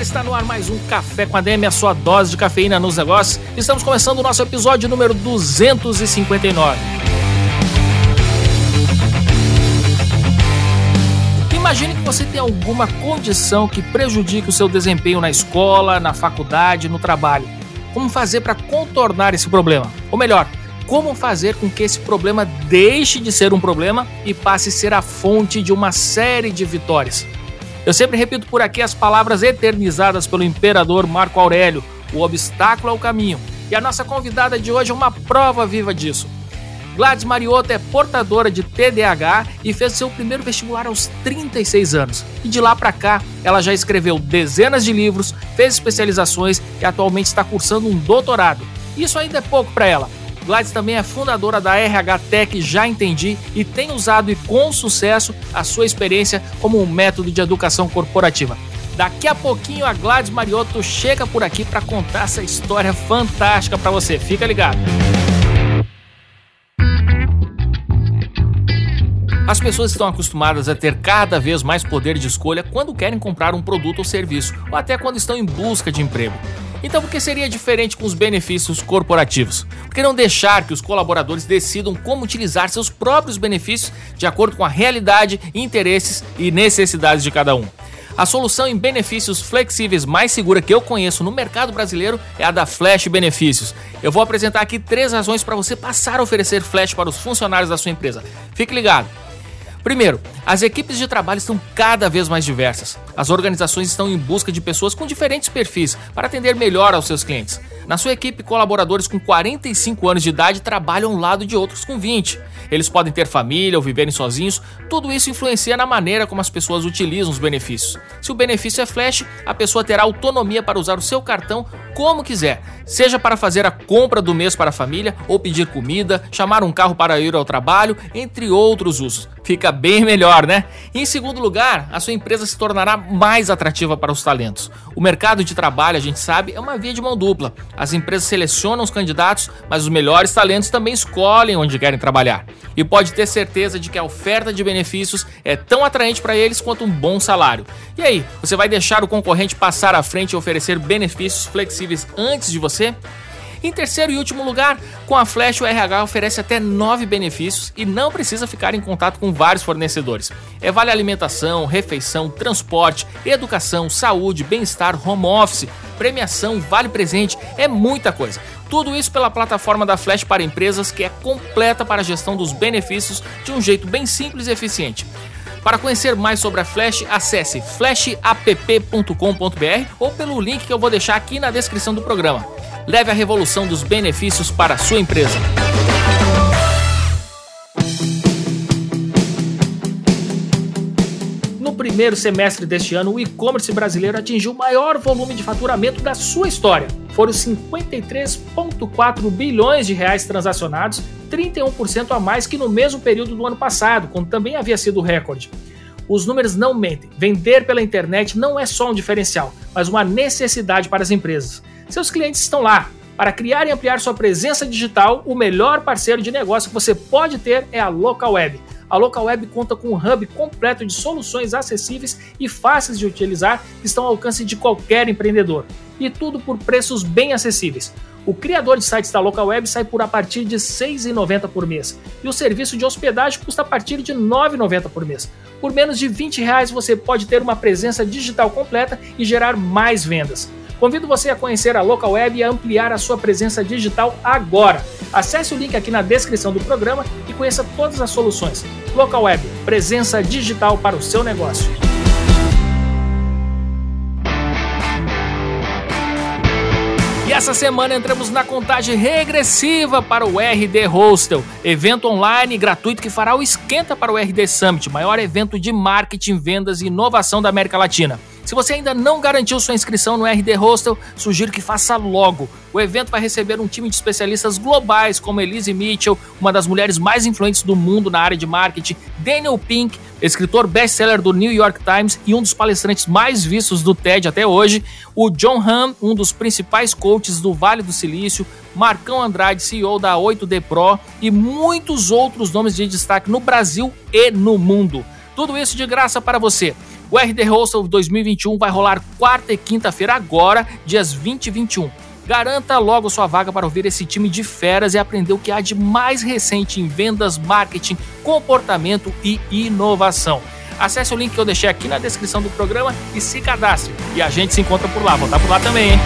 galera, está no ar mais um Café com a DM, a sua dose de cafeína nos negócios. Estamos começando o nosso episódio número 259. Imagine que você tem alguma condição que prejudique o seu desempenho na escola, na faculdade, no trabalho. Como fazer para contornar esse problema? Ou melhor, como fazer com que esse problema deixe de ser um problema e passe a ser a fonte de uma série de vitórias? Eu sempre repito por aqui as palavras eternizadas pelo imperador Marco Aurélio: o obstáculo é o caminho. E a nossa convidada de hoje é uma prova viva disso. Gladys Mariotto é portadora de TDAH e fez seu primeiro vestibular aos 36 anos. E de lá para cá, ela já escreveu dezenas de livros, fez especializações e atualmente está cursando um doutorado. Isso ainda é pouco para ela, Gladys também é fundadora da RH Tech Já Entendi e tem usado e com sucesso a sua experiência como um método de educação corporativa. Daqui a pouquinho a Gladys Mariotto chega por aqui para contar essa história fantástica para você. Fica ligado. As pessoas estão acostumadas a ter cada vez mais poder de escolha quando querem comprar um produto ou serviço, ou até quando estão em busca de emprego. Então, por que seria diferente com os benefícios corporativos? Por que não deixar que os colaboradores decidam como utilizar seus próprios benefícios de acordo com a realidade, interesses e necessidades de cada um? A solução em benefícios flexíveis mais segura que eu conheço no mercado brasileiro é a da Flash Benefícios. Eu vou apresentar aqui três razões para você passar a oferecer Flash para os funcionários da sua empresa. Fique ligado. Primeiro, as equipes de trabalho estão cada vez mais diversas. As organizações estão em busca de pessoas com diferentes perfis para atender melhor aos seus clientes. Na sua equipe, colaboradores com 45 anos de idade trabalham ao lado de outros com 20. Eles podem ter família ou viverem sozinhos, tudo isso influencia na maneira como as pessoas utilizam os benefícios. Se o benefício é flash, a pessoa terá autonomia para usar o seu cartão como quiser, seja para fazer a compra do mês para a família, ou pedir comida, chamar um carro para ir ao trabalho, entre outros usos. Fica bem melhor, né? Em segundo lugar, a sua empresa se tornará mais atrativa para os talentos. O mercado de trabalho, a gente sabe, é uma via de mão dupla. As empresas selecionam os candidatos, mas os melhores talentos também escolhem onde querem trabalhar. E pode ter certeza de que a oferta de benefícios é tão atraente para eles quanto um bom salário. E aí, você vai deixar o concorrente passar à frente e oferecer benefícios flexíveis antes de você? Em terceiro e último lugar, com a Flash o RH oferece até nove benefícios e não precisa ficar em contato com vários fornecedores. É vale alimentação, refeição, transporte, educação, saúde, bem-estar, home office, premiação, vale presente, é muita coisa. Tudo isso pela plataforma da Flash para empresas que é completa para a gestão dos benefícios de um jeito bem simples e eficiente. Para conhecer mais sobre a Flash, acesse flashapp.com.br ou pelo link que eu vou deixar aqui na descrição do programa. Leve a revolução dos benefícios para a sua empresa. No primeiro semestre deste ano, o e-commerce brasileiro atingiu o maior volume de faturamento da sua história. Foram 53,4 bilhões de reais transacionados, 31% a mais que no mesmo período do ano passado, quando também havia sido recorde. Os números não mentem. Vender pela internet não é só um diferencial, mas uma necessidade para as empresas. Seus clientes estão lá. Para criar e ampliar sua presença digital, o melhor parceiro de negócio que você pode ter é a Local Web. A Local Web conta com um hub completo de soluções acessíveis e fáceis de utilizar que estão ao alcance de qualquer empreendedor. E tudo por preços bem acessíveis. O criador de sites da Local Web sai por a partir de R$ 6,90 por mês. E o serviço de hospedagem custa a partir de R$ 9,90 por mês. Por menos de 20 reais você pode ter uma presença digital completa e gerar mais vendas. Convido você a conhecer a Local Web e a ampliar a sua presença digital agora. Acesse o link aqui na descrição do programa e conheça todas as soluções. Local Web, presença digital para o seu negócio. E essa semana entramos na contagem regressiva para o RD Hostel, evento online gratuito que fará o esquenta para o RD Summit, maior evento de marketing, vendas e inovação da América Latina. Se você ainda não garantiu sua inscrição no RD Hostel, sugiro que faça logo. O evento vai receber um time de especialistas globais como Elise Mitchell, uma das mulheres mais influentes do mundo na área de marketing, Daniel Pink, escritor best-seller do New York Times e um dos palestrantes mais vistos do TED até hoje, o John Hamm, um dos principais coaches do Vale do Silício, Marcão Andrade, CEO da 8D Pro e muitos outros nomes de destaque no Brasil e no mundo. Tudo isso de graça para você. O RD Hostel 2021 vai rolar quarta e quinta-feira agora, dias 20 e 21. Garanta logo sua vaga para ouvir esse time de feras e aprender o que há de mais recente em vendas, marketing, comportamento e inovação. Acesse o link que eu deixei aqui na descrição do programa e se cadastre. E a gente se encontra por lá. Vou estar por lá também, hein?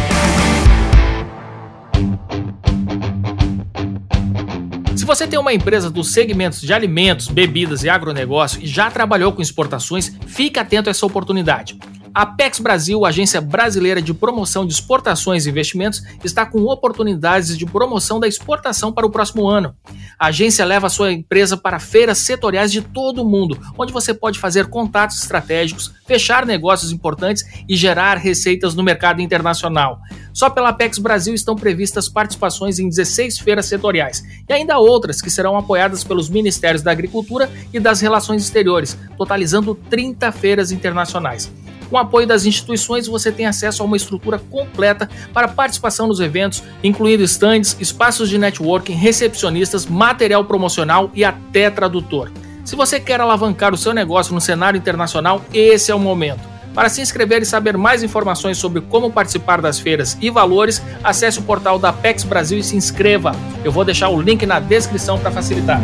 Se você tem uma empresa dos segmentos de alimentos, bebidas e agronegócio e já trabalhou com exportações, fique atento a essa oportunidade. A Apex Brasil, agência brasileira de promoção de exportações e investimentos, está com oportunidades de promoção da exportação para o próximo ano. A agência leva a sua empresa para feiras setoriais de todo o mundo, onde você pode fazer contatos estratégicos, fechar negócios importantes e gerar receitas no mercado internacional. Só pela Apex Brasil estão previstas participações em 16 feiras setoriais e ainda outras que serão apoiadas pelos Ministérios da Agricultura e das Relações Exteriores, totalizando 30 feiras internacionais. Com o apoio das instituições, você tem acesso a uma estrutura completa para participação nos eventos, incluindo stands, espaços de networking, recepcionistas, material promocional e até tradutor. Se você quer alavancar o seu negócio no cenário internacional, esse é o momento. Para se inscrever e saber mais informações sobre como participar das feiras e valores, acesse o portal da Apex Brasil e se inscreva. Eu vou deixar o link na descrição para facilitar.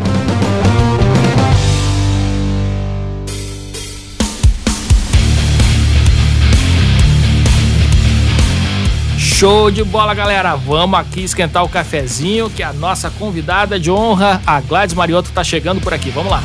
Show de bola, galera! Vamos aqui esquentar o cafezinho, que a nossa convidada de honra, a Gladys Mariotto, tá chegando por aqui. Vamos lá!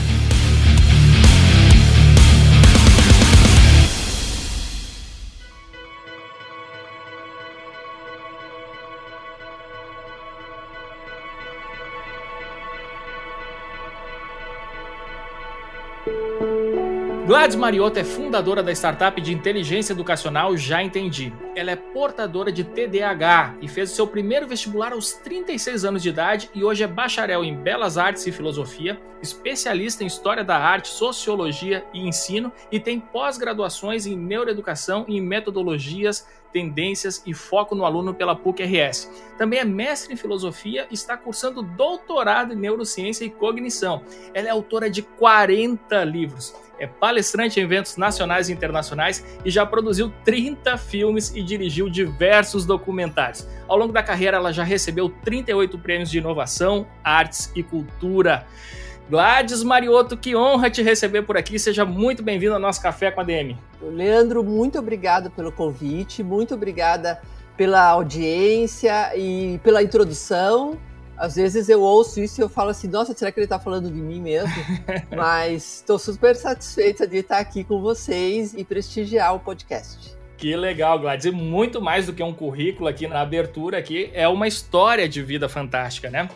Gladys Mariotto é fundadora da startup de inteligência educacional Já Entendi. Ela é portadora de TDAH e fez o seu primeiro vestibular aos 36 anos de idade e hoje é bacharel em Belas Artes e Filosofia, especialista em História da Arte, Sociologia e Ensino e tem pós-graduações em Neuroeducação e Metodologias tendências e foco no aluno pela PUC-RS. Também é mestre em filosofia e está cursando doutorado em neurociência e cognição. Ela é autora de 40 livros. É palestrante em eventos nacionais e internacionais e já produziu 30 filmes e dirigiu diversos documentários. Ao longo da carreira, ela já recebeu 38 prêmios de inovação, artes e cultura. Gladys Mariotto, que honra te receber por aqui. Seja muito bem-vindo ao nosso Café com a DM. Leandro, muito obrigado pelo convite, muito obrigada pela audiência e pela introdução. Às vezes eu ouço isso e eu falo assim, nossa, será que ele está falando de mim mesmo? Mas estou super satisfeita de estar aqui com vocês e prestigiar o podcast. Que legal, Gladys. E muito mais do que um currículo aqui na abertura aqui, é uma história de vida fantástica, né?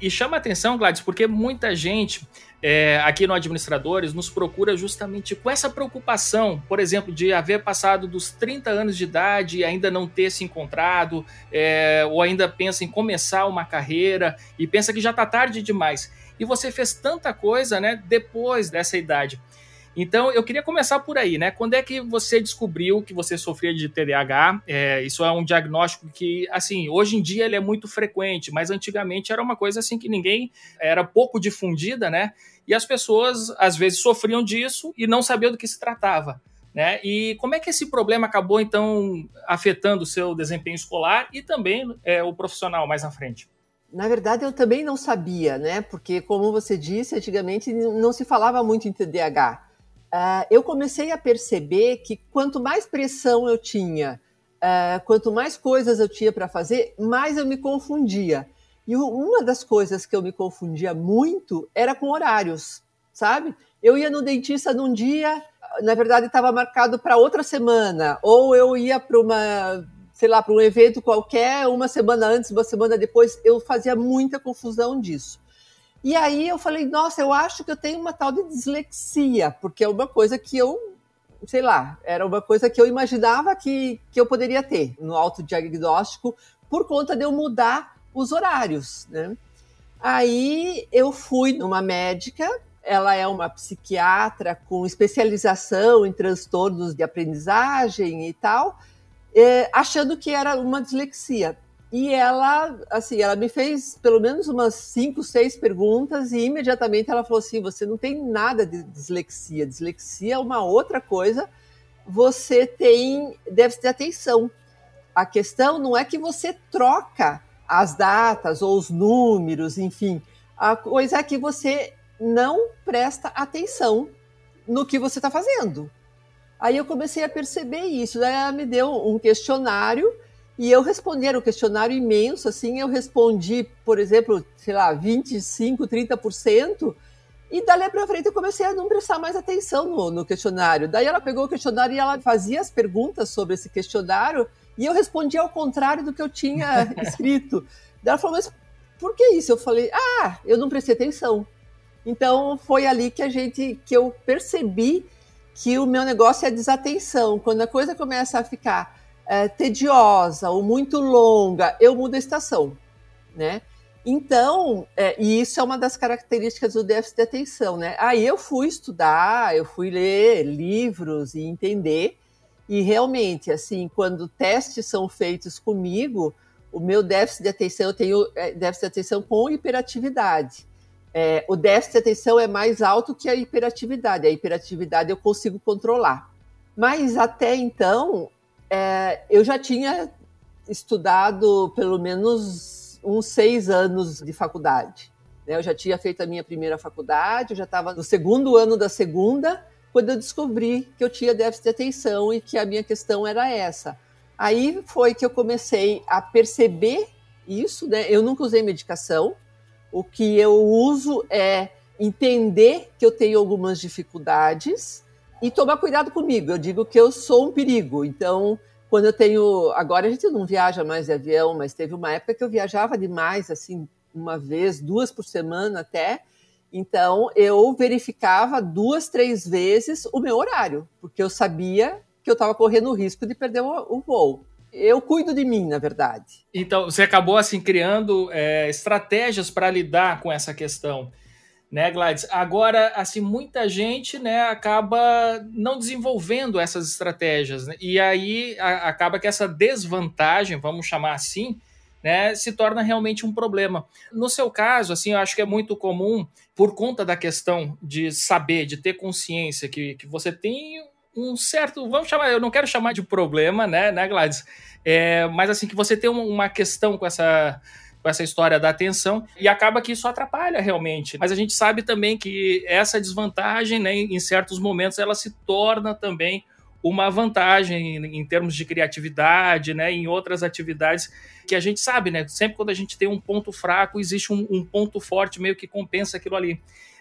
E chama atenção, Gladys, porque muita gente é, aqui no Administradores nos procura justamente com essa preocupação, por exemplo, de haver passado dos 30 anos de idade e ainda não ter se encontrado, é, ou ainda pensa em começar uma carreira e pensa que já está tarde demais. E você fez tanta coisa né, depois dessa idade. Então, eu queria começar por aí, né? Quando é que você descobriu que você sofria de TDAH? É, isso é um diagnóstico que, assim, hoje em dia ele é muito frequente, mas antigamente era uma coisa assim que ninguém era pouco difundida, né? E as pessoas às vezes sofriam disso e não sabiam do que se tratava. Né? E como é que esse problema acabou então afetando o seu desempenho escolar e também é, o profissional mais à frente? Na verdade, eu também não sabia, né? Porque, como você disse, antigamente não se falava muito em TDAH uh, eu comecei a perceber que quanto mais pressão eu tinha, uh, quanto mais coisas eu tinha para fazer, mais eu me confundia. E uma das coisas que eu me confundia muito era com horários, sabe? Eu ia no dentista num dia, na verdade estava marcado para outra semana, ou eu ia para uma, sei lá, para um evento qualquer, uma semana antes, uma semana depois, eu fazia muita confusão disso. E aí eu falei, nossa, eu acho que eu tenho uma tal de dislexia, porque é uma coisa que eu sei lá, era uma coisa que eu imaginava que, que eu poderia ter no autodiagnóstico por conta de eu mudar os horários, né? Aí eu fui numa médica, ela é uma psiquiatra com especialização em transtornos de aprendizagem e tal, é, achando que era uma dislexia. E ela, assim, ela me fez pelo menos umas cinco, seis perguntas e imediatamente ela falou assim: você não tem nada de dislexia. Dislexia é uma outra coisa. Você tem déficit de atenção. A questão não é que você troca as datas ou os números, enfim. A coisa é que você não presta atenção no que você está fazendo. Aí eu comecei a perceber isso. Daí ela me deu um questionário e eu respondi, era um questionário imenso, assim, eu respondi, por exemplo, sei lá, 25, 30%, e dali para frente eu comecei a não prestar mais atenção no, no, questionário. Daí ela pegou o questionário e ela fazia as perguntas sobre esse questionário, e eu respondia ao contrário do que eu tinha escrito. Daí ela falou, mas por que isso? Eu falei, ah, eu não prestei atenção. Então foi ali que a gente, que eu percebi que o meu negócio é desatenção. Quando a coisa começa a ficar é, tediosa ou muito longa, eu mudo a estação, né? Então, é, e isso é uma das características do déficit de atenção, né? Aí eu fui estudar, eu fui ler livros e entender, e realmente, assim, quando testes são feitos comigo, o meu déficit de atenção, eu tenho é, déficit de atenção com hiperatividade. É, o déficit de atenção é mais alto que a hiperatividade. A hiperatividade eu consigo controlar. Mas até então, é, eu já tinha estudado pelo menos uns seis anos de faculdade. Né? Eu já tinha feito a minha primeira faculdade, eu já estava no segundo ano da segunda, quando eu descobri que eu tinha déficit de atenção e que a minha questão era essa. Aí foi que eu comecei a perceber isso, né? Eu nunca usei medicação. O que eu uso é entender que eu tenho algumas dificuldades e tomar cuidado comigo. Eu digo que eu sou um perigo. Então, quando eu tenho. Agora a gente não viaja mais de avião, mas teve uma época que eu viajava demais, assim, uma vez, duas por semana até. Então, eu verificava duas, três vezes o meu horário, porque eu sabia que eu estava correndo o risco de perder o, voo. Eu cuido de mim, na verdade. Então, você acabou assim criando é, estratégias para lidar com essa questão né, Gladys? Agora, assim, muita gente, né, acaba não desenvolvendo essas estratégias, né? e aí a, acaba que essa desvantagem, vamos chamar assim, né, se torna realmente um problema. No seu caso, assim, eu acho que é muito comum, por conta da questão de saber, de ter consciência que, que você tem um certo, vamos chamar, eu não quero chamar de problema, né, né, Gladys? É, mas assim, que você tem uma questão com essa com essa história da atenção e acaba que isso atrapalha realmente. Mas a gente sabe também que essa desvantagem, né, em certos momentos, ela se torna também uma vantagem em termos de criatividade, né, em outras atividades que a gente sabe, né, sempre quando a gente tem um ponto fraco, existe um, um ponto forte meio que compensa aquilo ali.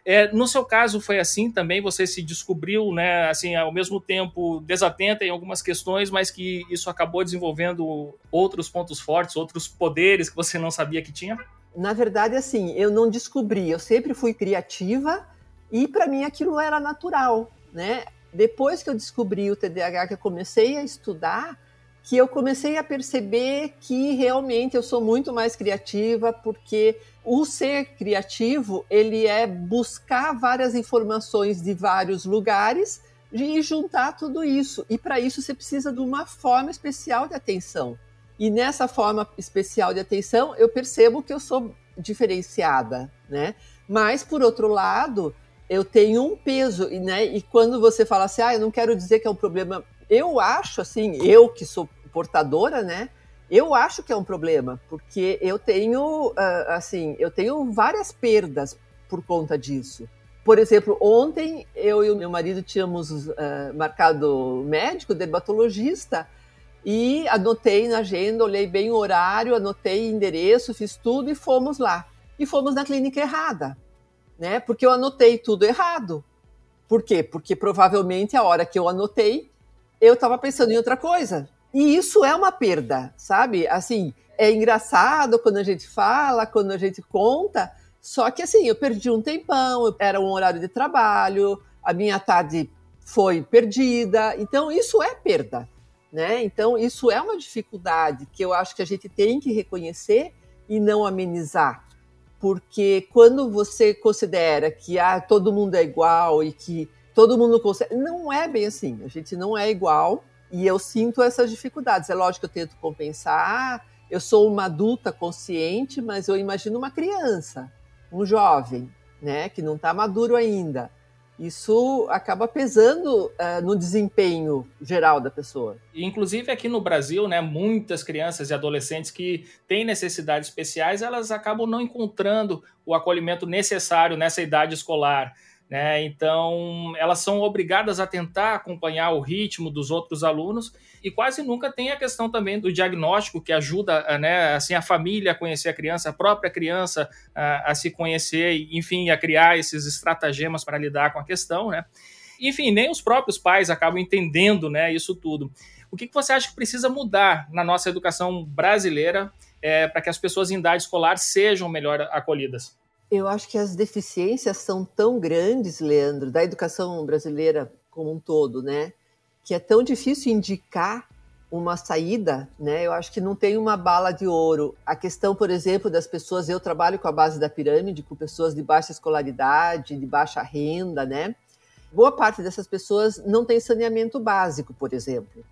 É, no seu caso foi assim também, você se descobriu, né, assim, ao mesmo tempo desatenta em algumas questões, mas que isso acabou desenvolvendo outros pontos fortes, outros poderes que você não sabia que tinha? Na verdade, assim, eu não descobri, eu sempre fui criativa e para mim aquilo era natural, né? Depois que eu descobri o TDAH, que eu comecei a estudar, que eu comecei a perceber que realmente eu sou muito mais criativa, porque o ser criativo, ele é buscar várias informações de vários lugares e juntar tudo isso. E para isso você precisa de uma forma especial de atenção. E nessa forma especial de atenção, eu percebo que eu sou diferenciada, né? Mas por outro lado, eu tenho um peso, né? E quando você fala assim, ah, eu não quero dizer que é um problema, eu acho assim, eu que sou portadora, né? Eu acho que é um problema, porque eu tenho, uh, assim, eu tenho várias perdas por conta disso. Por exemplo, ontem eu e o meu marido tínhamos uh, marcado médico, dermatologista, e anotei na agenda, olhei bem o horário, anotei endereço, fiz tudo e fomos lá. E fomos na clínica errada, né? Porque eu anotei tudo errado. Por quê? Porque provavelmente a hora que eu anotei, eu estava pensando em outra coisa. E isso é uma perda, sabe? Assim, é engraçado quando a gente fala, quando a gente conta, só que assim, eu perdi um tempão, era um horário de trabalho, a minha tarde foi perdida. Então, isso é perda. Né? Então, isso é uma dificuldade que eu acho que a gente tem que reconhecer e não amenizar. Porque quando você considera que ah, todo mundo é igual e que todo mundo consegue. Não é bem assim. A gente não é igual e eu sinto essas dificuldades. É lógico que eu tento compensar. Eu sou uma adulta consciente, mas eu imagino uma criança, um jovem, né, que não está maduro ainda isso acaba pesando uh, no desempenho geral da pessoa. Inclusive aqui no Brasil, né, muitas crianças e adolescentes que têm necessidades especiais, elas acabam não encontrando o acolhimento necessário nessa idade escolar. Né? Então, elas são obrigadas a tentar acompanhar o ritmo dos outros alunos e quase nunca tem a questão também do diagnóstico que ajuda né, assim, a família a conhecer a criança, a própria criança a, a se conhecer, enfim, a criar esses estratagemas para lidar com a questão. Né? Enfim, nem os próprios pais acabam entendendo né, isso tudo. O que, que você acha que precisa mudar na nossa educação brasileira é, para que as pessoas em idade escolar sejam melhor acolhidas? Eu acho que as deficiências são tão grandes, Leandro, da educação brasileira como um todo, né? Que é tão difícil indicar uma saída, né? Eu acho que não tem uma bala de ouro. A questão, por exemplo, das pessoas, eu trabalho com a base da pirâmide, com pessoas de baixa escolaridade, de baixa renda, né? Boa parte dessas pessoas não tem saneamento básico, por exemplo.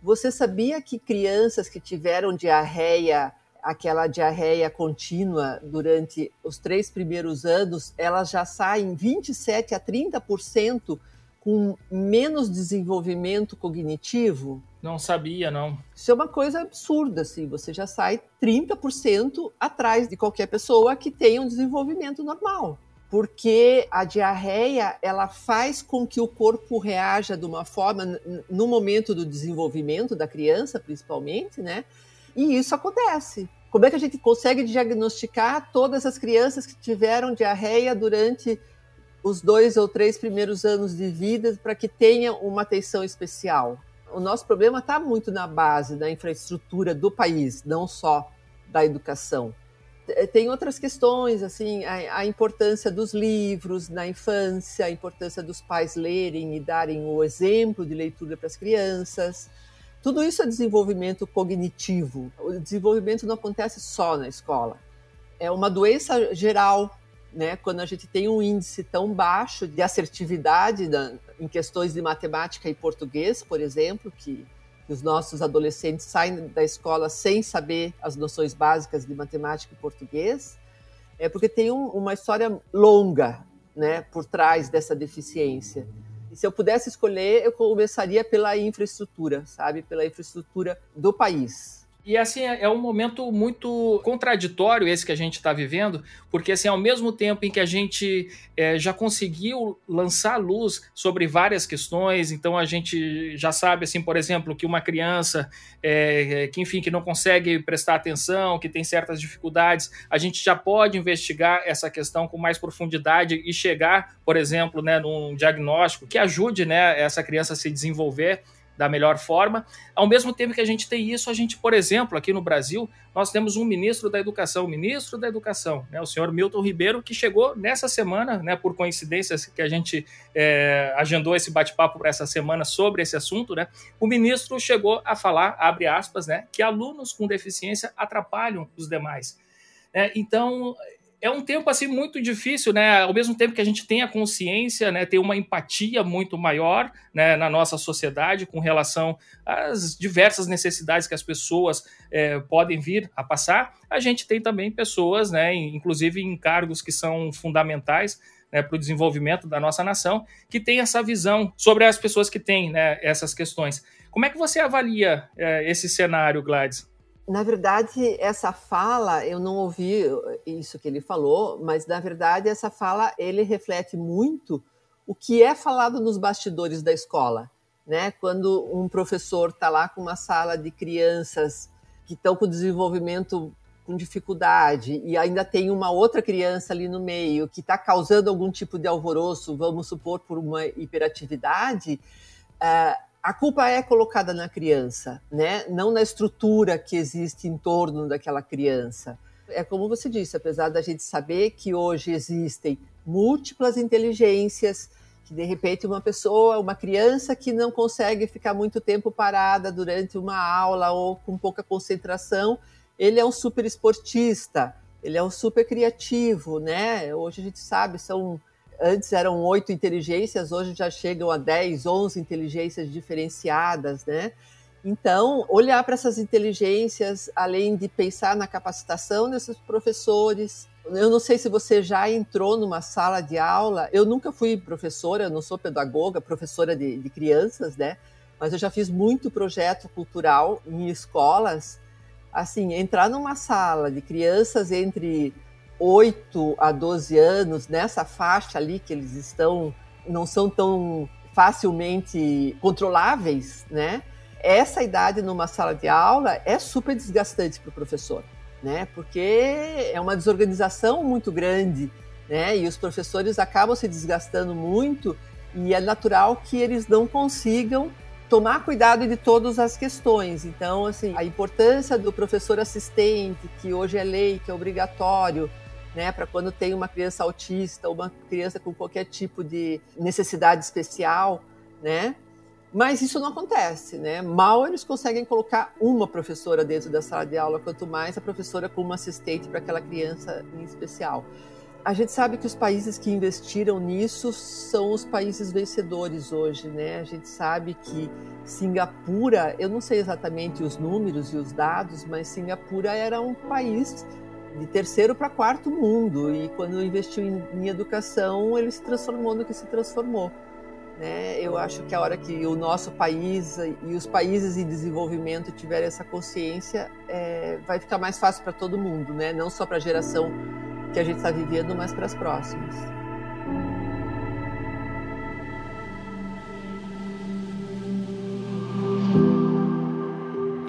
Você sabia que crianças que tiveram diarreia aquela diarreia contínua durante os três primeiros anos, elas já saem 27 a 30% com menos desenvolvimento cognitivo. Não sabia, não. Isso é uma coisa absurda, assim. Você já sai 30% atrás de qualquer pessoa que tenha um desenvolvimento normal. Porque a diarreia, ela faz com que o corpo reaja de uma forma, no momento do desenvolvimento da criança, principalmente, né? E isso acontece. Como é que a gente consegue diagnosticar todas as crianças que tiveram diarreia durante os dois ou três primeiros anos de vida para que tenha uma atenção especial? O nosso problema está muito na base da infraestrutura do país, não só da educação. Tem outras questões, assim, a, a importância dos livros na infância, a importância dos pais lerem e darem o exemplo de leitura para as crianças, tudo isso é desenvolvimento cognitivo. O desenvolvimento não acontece só na escola. É uma doença geral, né? Quando a gente tem um índice tão baixo de assertividade em questões de matemática e português, por exemplo, que, que os nossos adolescentes saem da escola sem saber as noções básicas de matemática e português, é porque tem um, uma história longa, né, por trás dessa deficiência. Se eu pudesse escolher, eu começaria pela infraestrutura, sabe? Pela infraestrutura do país. E assim, é, é um momento muito contraditório esse que a gente está vivendo, porque assim, ao mesmo tempo em que a gente é, já conseguiu lançar luz sobre várias questões, então a gente já sabe, assim, por exemplo, que uma criança é, que, enfim, que não consegue prestar atenção, que tem certas dificuldades, a gente já pode investigar essa questão com mais profundidade e chegar, por exemplo, né, num diagnóstico que ajude né, essa criança a se desenvolver da melhor forma. Ao mesmo tempo que a gente tem isso, a gente, por exemplo, aqui no Brasil, nós temos um ministro da Educação, ministro da Educação, né, o senhor Milton Ribeiro, que chegou nessa semana, né, por coincidência que a gente é, agendou esse bate-papo para essa semana sobre esse assunto, né, o ministro chegou a falar, abre aspas, né, que alunos com deficiência atrapalham os demais. É, então, é um tempo assim muito difícil, né? Ao mesmo tempo que a gente tem a consciência, né, tem uma empatia muito maior, né, na nossa sociedade com relação às diversas necessidades que as pessoas é, podem vir a passar, a gente tem também pessoas, né, inclusive em cargos que são fundamentais né, para o desenvolvimento da nossa nação, que tem essa visão sobre as pessoas que têm né, essas questões. Como é que você avalia é, esse cenário, Gladys? Na verdade, essa fala, eu não ouvi isso que ele falou, mas na verdade essa fala ele reflete muito o que é falado nos bastidores da escola, né? Quando um professor está lá com uma sala de crianças que estão com desenvolvimento com dificuldade e ainda tem uma outra criança ali no meio que está causando algum tipo de alvoroço, vamos supor por uma hiperatividade, uh, a culpa é colocada na criança, né? não na estrutura que existe em torno daquela criança. É como você disse, apesar da gente saber que hoje existem múltiplas inteligências, Que de repente uma pessoa, uma criança que não consegue ficar muito tempo parada durante uma aula ou com pouca concentração, ele é um super esportista, ele é um super criativo, né? Hoje a gente sabe, são antes eram oito inteligências, hoje já chegam a 10, 11 inteligências diferenciadas, né? Então, olhar para essas inteligências, além de pensar na capacitação desses professores. Eu não sei se você já entrou numa sala de aula. Eu nunca fui professora, eu não sou pedagoga, professora de, de crianças, né? Mas eu já fiz muito projeto cultural em escolas. Assim, entrar numa sala de crianças entre 8 a 12 anos, nessa faixa ali que eles estão, não são tão facilmente controláveis, né? essa idade numa sala de aula é super desgastante para o professor, né? Porque é uma desorganização muito grande, né? E os professores acabam se desgastando muito e é natural que eles não consigam tomar cuidado de todas as questões. Então, assim, a importância do professor assistente, que hoje é lei, que é obrigatório, né, para quando tem uma criança autista ou uma criança com qualquer tipo de necessidade especial, né? Mas isso não acontece, né? Mal eles conseguem colocar uma professora dentro da sala de aula, quanto mais a professora como assistente para aquela criança em especial. A gente sabe que os países que investiram nisso são os países vencedores hoje, né? A gente sabe que Singapura, eu não sei exatamente os números e os dados, mas Singapura era um país de terceiro para quarto mundo e quando investiu em, em educação, ele se transformou no que se transformou. Né? Eu acho que a hora que o nosso país e os países em desenvolvimento tiverem essa consciência, é, vai ficar mais fácil para todo mundo, né? não só para a geração que a gente está vivendo, mas para as próximas.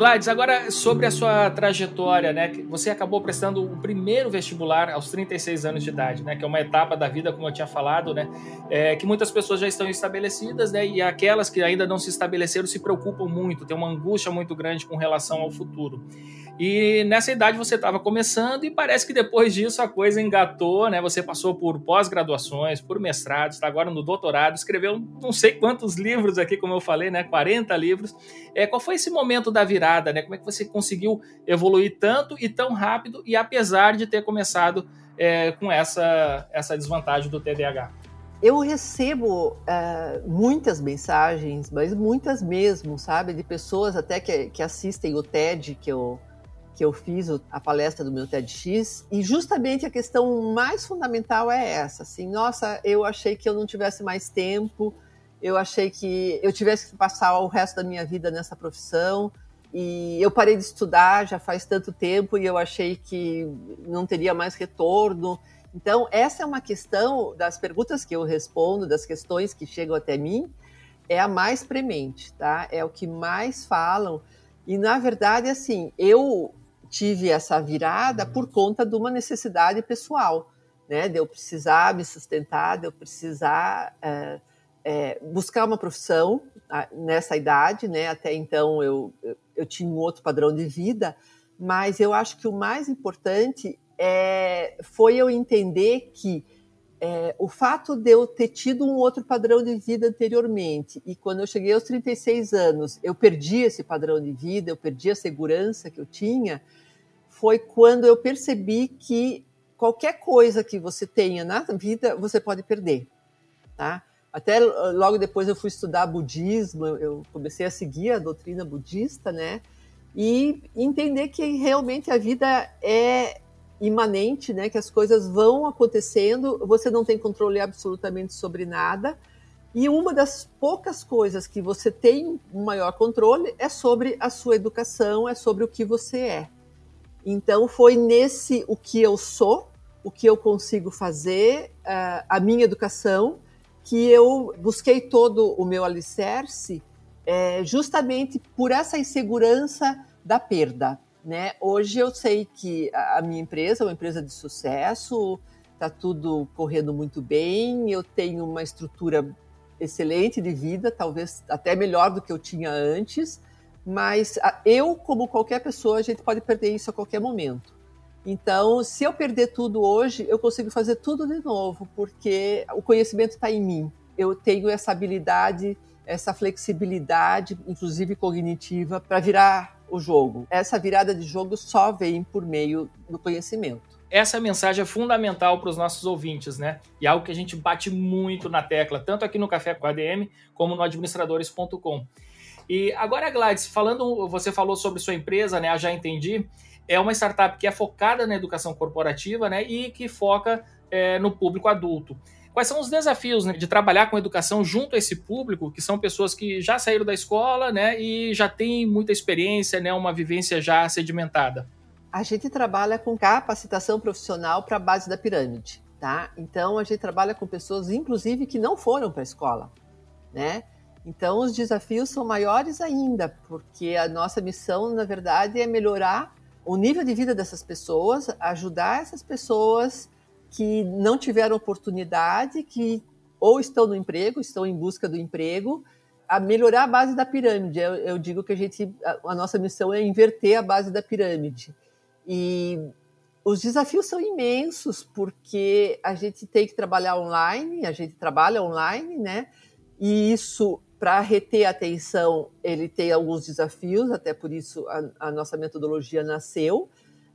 Gladys, agora sobre a sua trajetória, né? Você acabou prestando o primeiro vestibular aos 36 anos de idade, né? Que é uma etapa da vida, como eu tinha falado, né? É, que muitas pessoas já estão estabelecidas, né? E aquelas que ainda não se estabeleceram se preocupam muito, tem uma angústia muito grande com relação ao futuro. E nessa idade você estava começando e parece que depois disso a coisa engatou, né? Você passou por pós-graduações, por mestrados, está agora no doutorado, escreveu não sei quantos livros aqui, como eu falei, né? 40 livros. É, qual foi esse momento da virada, né? Como é que você conseguiu evoluir tanto e tão rápido e apesar de ter começado é, com essa, essa desvantagem do TDAH? Eu recebo uh, muitas mensagens, mas muitas mesmo, sabe? De pessoas até que, que assistem o TED que eu que eu fiz a palestra do meu TEDx, e justamente a questão mais fundamental é essa, assim, nossa, eu achei que eu não tivesse mais tempo, eu achei que eu tivesse que passar o resto da minha vida nessa profissão, e eu parei de estudar já faz tanto tempo e eu achei que não teria mais retorno. Então, essa é uma questão das perguntas que eu respondo, das questões que chegam até mim, é a mais premente, tá? É o que mais falam. E na verdade, assim, eu tive essa virada por conta de uma necessidade pessoal, né? De eu precisar me sustentar, de eu precisar é, é, buscar uma profissão nessa idade, né? Até então eu, eu, tinha um outro padrão de vida, mas eu acho que o mais importante é, foi eu entender que é, o fato de eu ter tido um outro padrão de vida anteriormente e quando eu cheguei aos 36 anos eu perdi esse padrão de vida, eu perdi a segurança que eu tinha, foi quando eu percebi que qualquer coisa que você tenha na vida, você pode perder, tá? Até logo depois eu fui estudar budismo, eu comecei a seguir a doutrina budista, né? E entender que realmente a vida é imanente, né? Que as coisas vão acontecendo, você não tem controle absolutamente sobre nada. E uma das poucas coisas que você tem um maior controle é sobre a sua educação, é sobre o que você é. Então foi nesse o que eu sou, o que eu consigo fazer, uh, a minha educação, que eu busquei todo o meu alicerce é, justamente por essa insegurança da perda. Né? Hoje eu sei que a minha empresa é uma empresa de sucesso, está tudo correndo muito bem, eu tenho uma estrutura excelente de vida, talvez até melhor do que eu tinha antes, mas eu, como qualquer pessoa, a gente pode perder isso a qualquer momento. Então, se eu perder tudo hoje, eu consigo fazer tudo de novo, porque o conhecimento está em mim. eu tenho essa habilidade, essa flexibilidade, inclusive cognitiva, para virar o jogo. Essa virada de jogo só vem por meio do conhecimento. Essa mensagem é fundamental para os nossos ouvintes, né? E é algo que a gente bate muito na tecla, tanto aqui no Café com a ADM, como no administradores.com. E agora, Gladys, falando, você falou sobre sua empresa, né? Já entendi. É uma startup que é focada na educação corporativa, né? E que foca é, no público adulto. Quais são os desafios né, de trabalhar com educação junto a esse público, que são pessoas que já saíram da escola, né, e já têm muita experiência, né, uma vivência já sedimentada? A gente trabalha com capacitação profissional para a base da pirâmide, tá? Então a gente trabalha com pessoas, inclusive, que não foram para a escola, né? Então os desafios são maiores ainda, porque a nossa missão, na verdade, é melhorar o nível de vida dessas pessoas, ajudar essas pessoas que não tiveram oportunidade, que ou estão no emprego, estão em busca do emprego, a melhorar a base da pirâmide. Eu, eu digo que a gente, a, a, nossa missão é inverter a base da pirâmide. E os desafios são imensos, porque a gente tem que trabalhar online, a gente trabalha online, né? E isso, para reter a atenção, ele tem alguns desafios, até por isso a, a nossa metodologia nasceu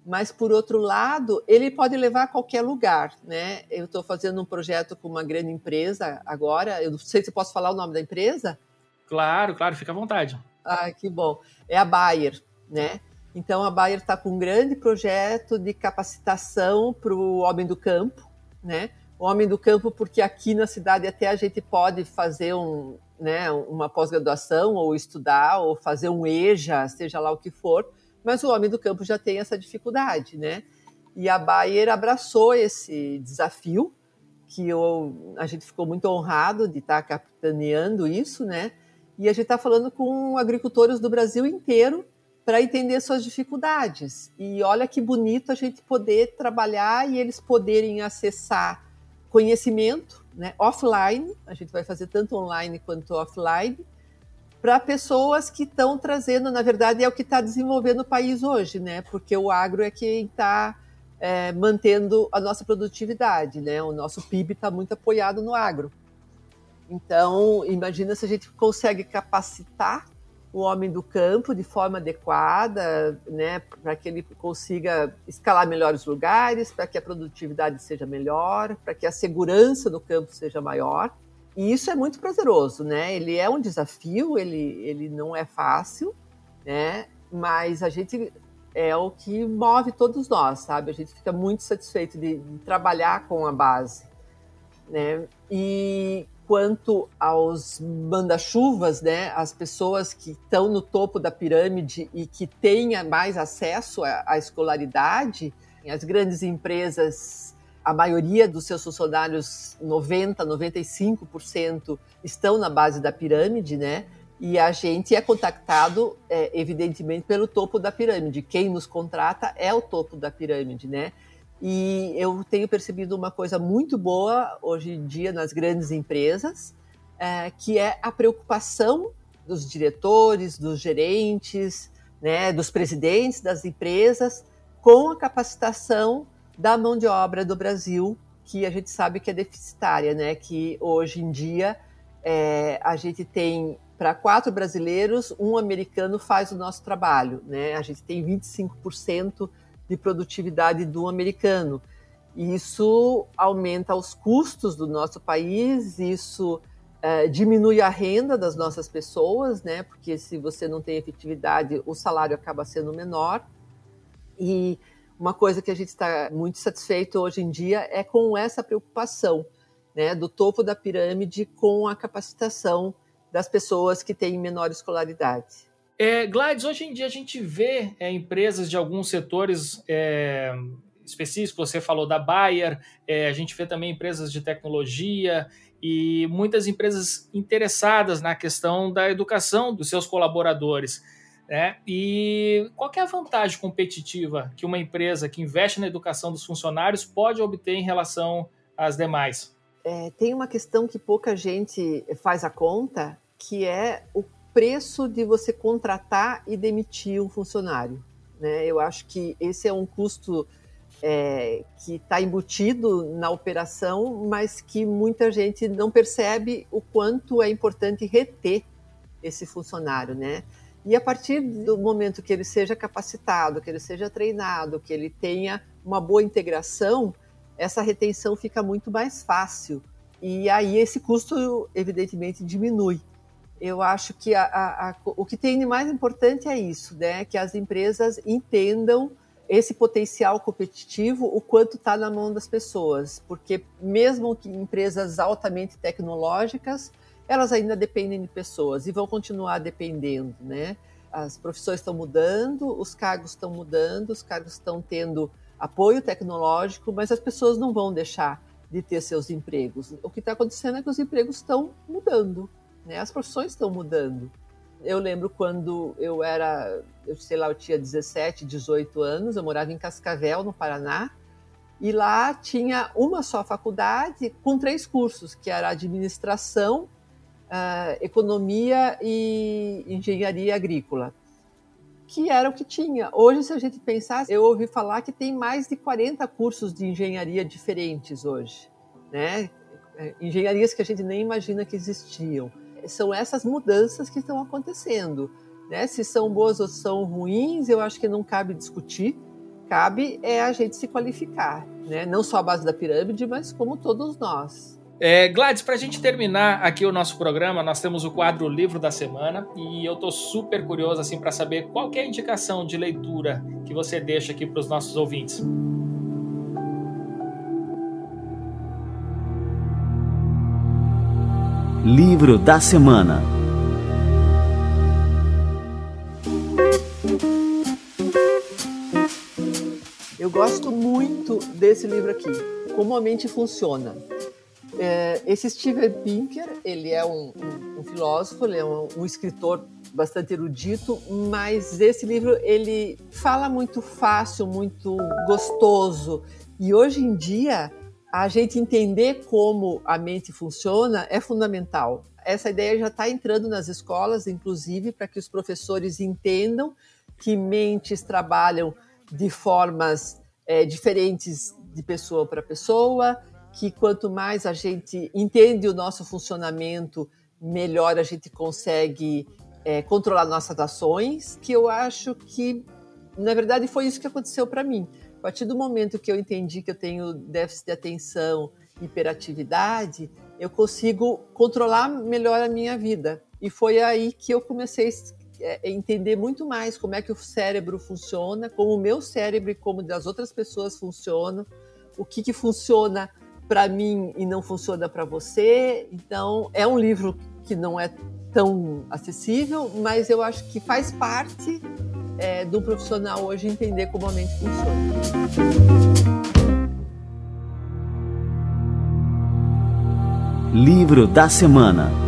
mas por outro lado, ele pode levar a qualquer lugar, né? Eu estou fazendo um projeto com uma grande empresa agora, eu não sei se posso falar o nome da empresa. Claro, claro, fica à vontade. Ah, que bom. É a Bayer, né? Então a Bayer está com um grande projeto de capacitação para o homem do campo, né? Homem do campo, porque aqui na cidade até a gente pode fazer um, né, uma pós-graduação ou estudar ou fazer um EJA, seja lá o que for, mas o homem do campo já tem essa dificuldade, né? E a Bayer abraçou esse desafio, que eu, a gente ficou muito honrado de estar capitaneando isso, né? E a gente está falando com agricultores do Brasil inteiro para entender suas dificuldades. E olha que bonito a gente poder trabalhar e eles poderem acessar conhecimento né, offline, a gente vai fazer tanto online quanto offline, para pessoas que estão trazendo, na verdade, é o que está desenvolvendo o país hoje, né? Porque o agro é quem está é, mantendo a nossa produtividade, né? O nosso PIB está muito apoiado no agro. Então, imagina se a gente consegue capacitar o homem do campo de forma adequada, né, para que ele consiga escalar melhores lugares, para que a produtividade seja melhor, para que a segurança no campo seja maior. E isso é muito prazeroso, né? Ele é um desafio, ele, ele não é fácil, né? Mas a gente é o que move todos nós, sabe? A gente fica muito satisfeito de, de trabalhar com a base, né? E quanto aos manda-chuvas, né? As pessoas que estão no topo da pirâmide e que têm mais acesso à, à escolaridade, as grandes empresas a maioria dos seus funcionários, 90, 95%, estão na base da pirâmide, né? E a gente é contactado, é, evidentemente, pelo topo da pirâmide. Quem nos contrata é o topo da pirâmide, né? E eu tenho percebido uma coisa muito boa hoje em dia nas grandes empresas, é, que é a preocupação dos diretores, dos gerentes, né, dos presidentes das empresas com a capacitação da mão de obra do Brasil, que a gente sabe que é deficitária, né? Que hoje em dia é, a gente tem para quatro brasileiros, um americano faz o nosso trabalho, né? A gente tem 25% de produtividade do americano. Isso aumenta os custos do nosso país, isso é, diminui a renda das nossas pessoas, né? Porque se você não tem efetividade, o salário acaba sendo menor. E uma coisa que a gente está muito satisfeito hoje em dia é com essa preocupação né, do topo da pirâmide com a capacitação das pessoas que têm menor escolaridade. É, Gladys, hoje em dia a gente vê é, empresas de alguns setores é, específicos, você falou da Bayer, é, a gente vê também empresas de tecnologia e muitas empresas interessadas na questão da educação dos seus colaboradores. Né? E qual é a vantagem competitiva que uma empresa que investe na educação dos funcionários pode obter em relação às demais? É, tem uma questão que pouca gente faz a conta, que é o preço de você contratar e demitir um funcionário. Né? Eu acho que esse é um custo é, que está embutido na operação, mas que muita gente não percebe o quanto é importante reter esse funcionário, né? E a partir do momento que ele seja capacitado, que ele seja treinado, que ele tenha uma boa integração, essa retenção fica muito mais fácil. E aí esse custo, evidentemente, diminui. Eu acho que a, a, a, o que tem de mais importante é isso, né? Que as empresas entendam esse potencial competitivo, o quanto está na mão das pessoas, porque mesmo que empresas altamente tecnológicas, elas ainda dependem de pessoas e vão continuar dependendo, né? As profissões estão mudando, os cargos estão mudando, os cargos estão tendo apoio tecnológico, mas as pessoas não vão deixar de ter seus empregos. O que está acontecendo é que os empregos estão mudando, né? As profissões estão mudando. Eu lembro quando eu era, eu sei lá, eu tinha 17, 18 anos, eu morava em Cascavel, no Paraná, e lá tinha uma só faculdade com três cursos, que era administração, uh, economia e engenharia agrícola, que era o que tinha. Hoje, se a gente pensar, eu ouvi falar que tem mais de 40 cursos de engenharia diferentes hoje, né? É, engenharias que a gente nem imagina que existiam são essas mudanças que estão acontecendo. Né? Se são boas ou são ruins, eu acho que não cabe discutir. Cabe é a gente se qualificar, né? não só a base da pirâmide, mas como todos nós. É, Gladys, para a gente terminar aqui o nosso programa, nós temos o quadro Livro da Semana e eu estou super curioso assim para saber qual é a indicação de leitura que você deixa aqui para os nossos ouvintes. Livro da Semana Eu gosto muito desse livro aqui, Como a Mente Funciona. É, esse Steven Pinker, ele é um, um, um filósofo, ele é um, um, escritor bastante erudito, mas esse livro ele fala muito fácil, muito gostoso. E hoje em dia a gente entender como a mente funciona é fundamental. Essa ideia já está entrando nas escolas, inclusive, para que os professores entendam que mentes trabalham de formas é, diferentes de pessoa para pessoa, que quanto mais a gente entende o nosso funcionamento, melhor a gente consegue é, controlar nossas ações, que eu acho que, na verdade, foi isso que aconteceu para mim partir do momento que eu entendi que eu tenho déficit de atenção, hiperatividade, eu consigo controlar melhor a minha vida. E foi aí que eu comecei a é, entender muito mais como é que o cérebro funciona, como o meu cérebro e como das outras pessoas funcionam, o que, que funciona para mim e não funciona para você. Então, é um livro que não é tão acessível, mas eu acho que faz parte é, do profissional hoje entender como a mente funciona. Livro da Semana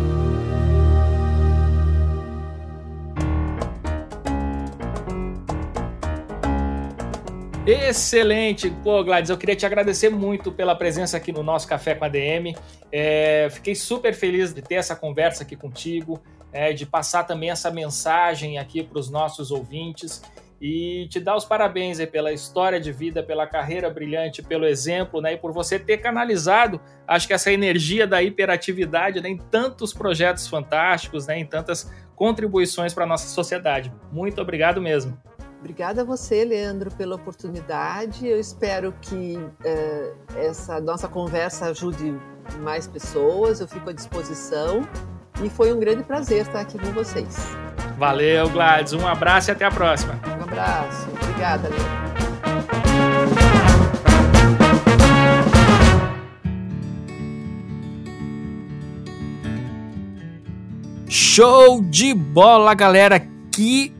Excelente! Pô, Gladys, eu queria te agradecer muito pela presença aqui no nosso Café com a DM. É, fiquei super feliz de ter essa conversa aqui contigo é, de passar também essa mensagem aqui para os nossos ouvintes e te dar os parabéns aí pela história de vida, pela carreira brilhante, pelo exemplo, né, e por você ter canalizado, acho que essa energia da hiperatividade né, em tantos projetos fantásticos, né, em tantas contribuições para a nossa sociedade. Muito obrigado mesmo. Obrigada a você, Leandro, pela oportunidade. Eu espero que uh, essa nossa conversa ajude mais pessoas. Eu fico à disposição e foi um grande prazer estar aqui com vocês. Valeu, Gladys. Um abraço e até a próxima. Um abraço. Obrigada, Leandro. Show de bola, galera! Que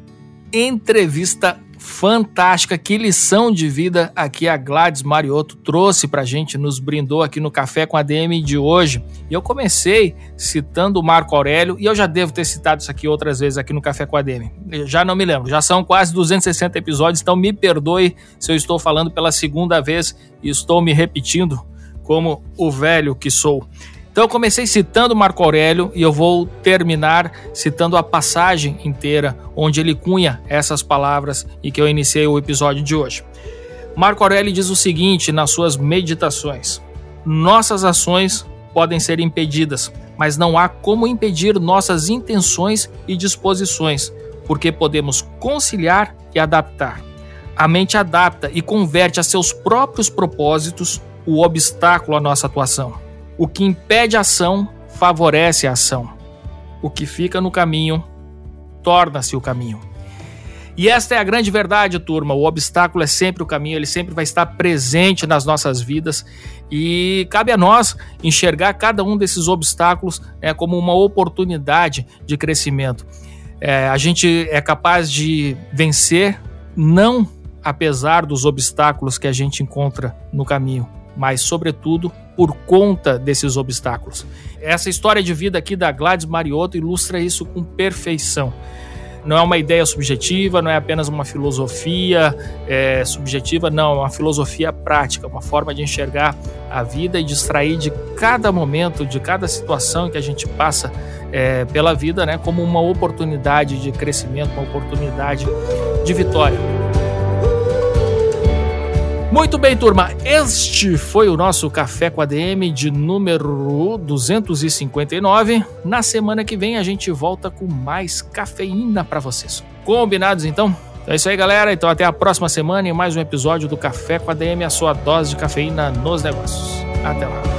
entrevista fantástica, que lição de vida aqui a Gladys Mariotto trouxe pra gente, nos brindou aqui no Café com a DM de hoje. E eu comecei citando o Marco Aurélio, e eu já devo ter citado isso aqui outras vezes aqui no Café com a DM. já não me lembro, já são quase 260 episódios, então me perdoe se eu estou falando pela segunda vez e estou me repetindo como o velho que sou. Então eu comecei citando Marco Aurélio e eu vou terminar citando a passagem inteira onde ele cunha essas palavras e que eu iniciei o episódio de hoje. Marco Aurélio diz o seguinte nas suas meditações: Nossas ações podem ser impedidas, mas não há como impedir nossas intenções e disposições, porque podemos conciliar e adaptar. A mente adapta e converte a seus próprios propósitos o obstáculo à nossa atuação. O que impede a ação favorece a ação. O que fica no caminho torna-se o caminho. E esta é a grande verdade, turma. O obstáculo é sempre o caminho, ele sempre vai estar presente nas nossas vidas e cabe a nós enxergar cada um desses obstáculos né, como uma oportunidade de crescimento. É, a gente é capaz de vencer, não apesar dos obstáculos que a gente encontra no caminho, mas, sobretudo, por conta desses obstáculos. Essa história de vida aqui da Gladys Mariotto ilustra isso com perfeição não é uma ideia subjetiva, não é apenas uma filosofia é, subjetiva, não, é uma filosofia prática, uma forma de enxergar a vida e distrair de cada momento, de cada situação que a gente passa é, pela vida, né, como uma oportunidade de crescimento, uma oportunidade de vitória. Muito bem, turma. Este foi o nosso Café com a DM de número 259. Na semana que vem a gente volta com mais cafeína para vocês. Combinados então? Então é isso aí, galera. Então até a próxima semana em mais um episódio do Café com a DM, a sua dose de cafeína nos negócios. Até lá.